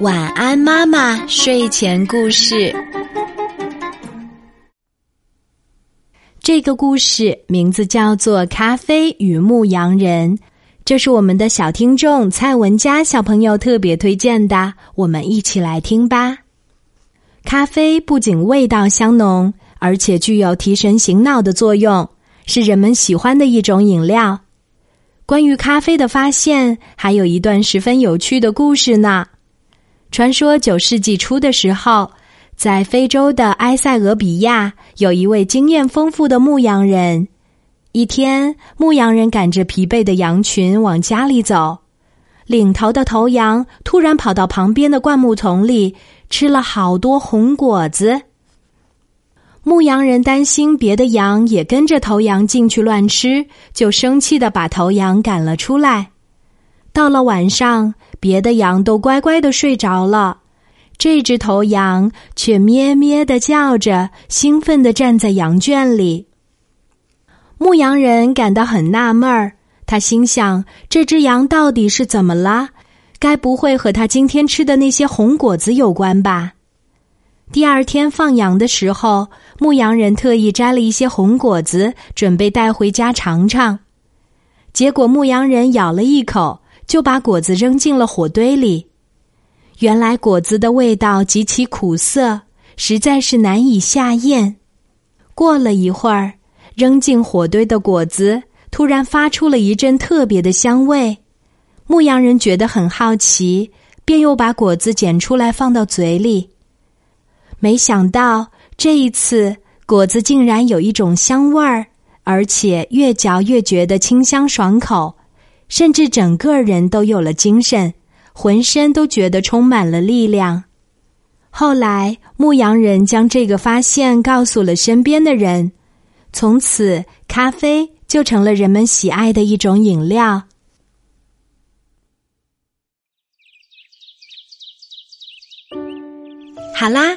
晚安，妈妈。睡前故事。这个故事名字叫做《咖啡与牧羊人》，这是我们的小听众蔡文佳小朋友特别推荐的，我们一起来听吧。咖啡不仅味道香浓，而且具有提神醒脑的作用，是人们喜欢的一种饮料。关于咖啡的发现，还有一段十分有趣的故事呢。传说九世纪初的时候，在非洲的埃塞俄比亚，有一位经验丰富的牧羊人。一天，牧羊人赶着疲惫的羊群往家里走，领头的头羊突然跑到旁边的灌木丛里，吃了好多红果子。牧羊人担心别的羊也跟着头羊进去乱吃，就生气的把头羊赶了出来。到了晚上。别的羊都乖乖的睡着了，这只头羊却咩咩的叫着，兴奋的站在羊圈里。牧羊人感到很纳闷儿，他心想：这只羊到底是怎么了？该不会和他今天吃的那些红果子有关吧？第二天放羊的时候，牧羊人特意摘了一些红果子，准备带回家尝尝。结果牧羊人咬了一口。就把果子扔进了火堆里。原来果子的味道极其苦涩，实在是难以下咽。过了一会儿，扔进火堆的果子突然发出了一阵特别的香味。牧羊人觉得很好奇，便又把果子捡出来放到嘴里。没想到这一次果子竟然有一种香味儿，而且越嚼越觉得清香爽口。甚至整个人都有了精神，浑身都觉得充满了力量。后来，牧羊人将这个发现告诉了身边的人，从此咖啡就成了人们喜爱的一种饮料。好啦，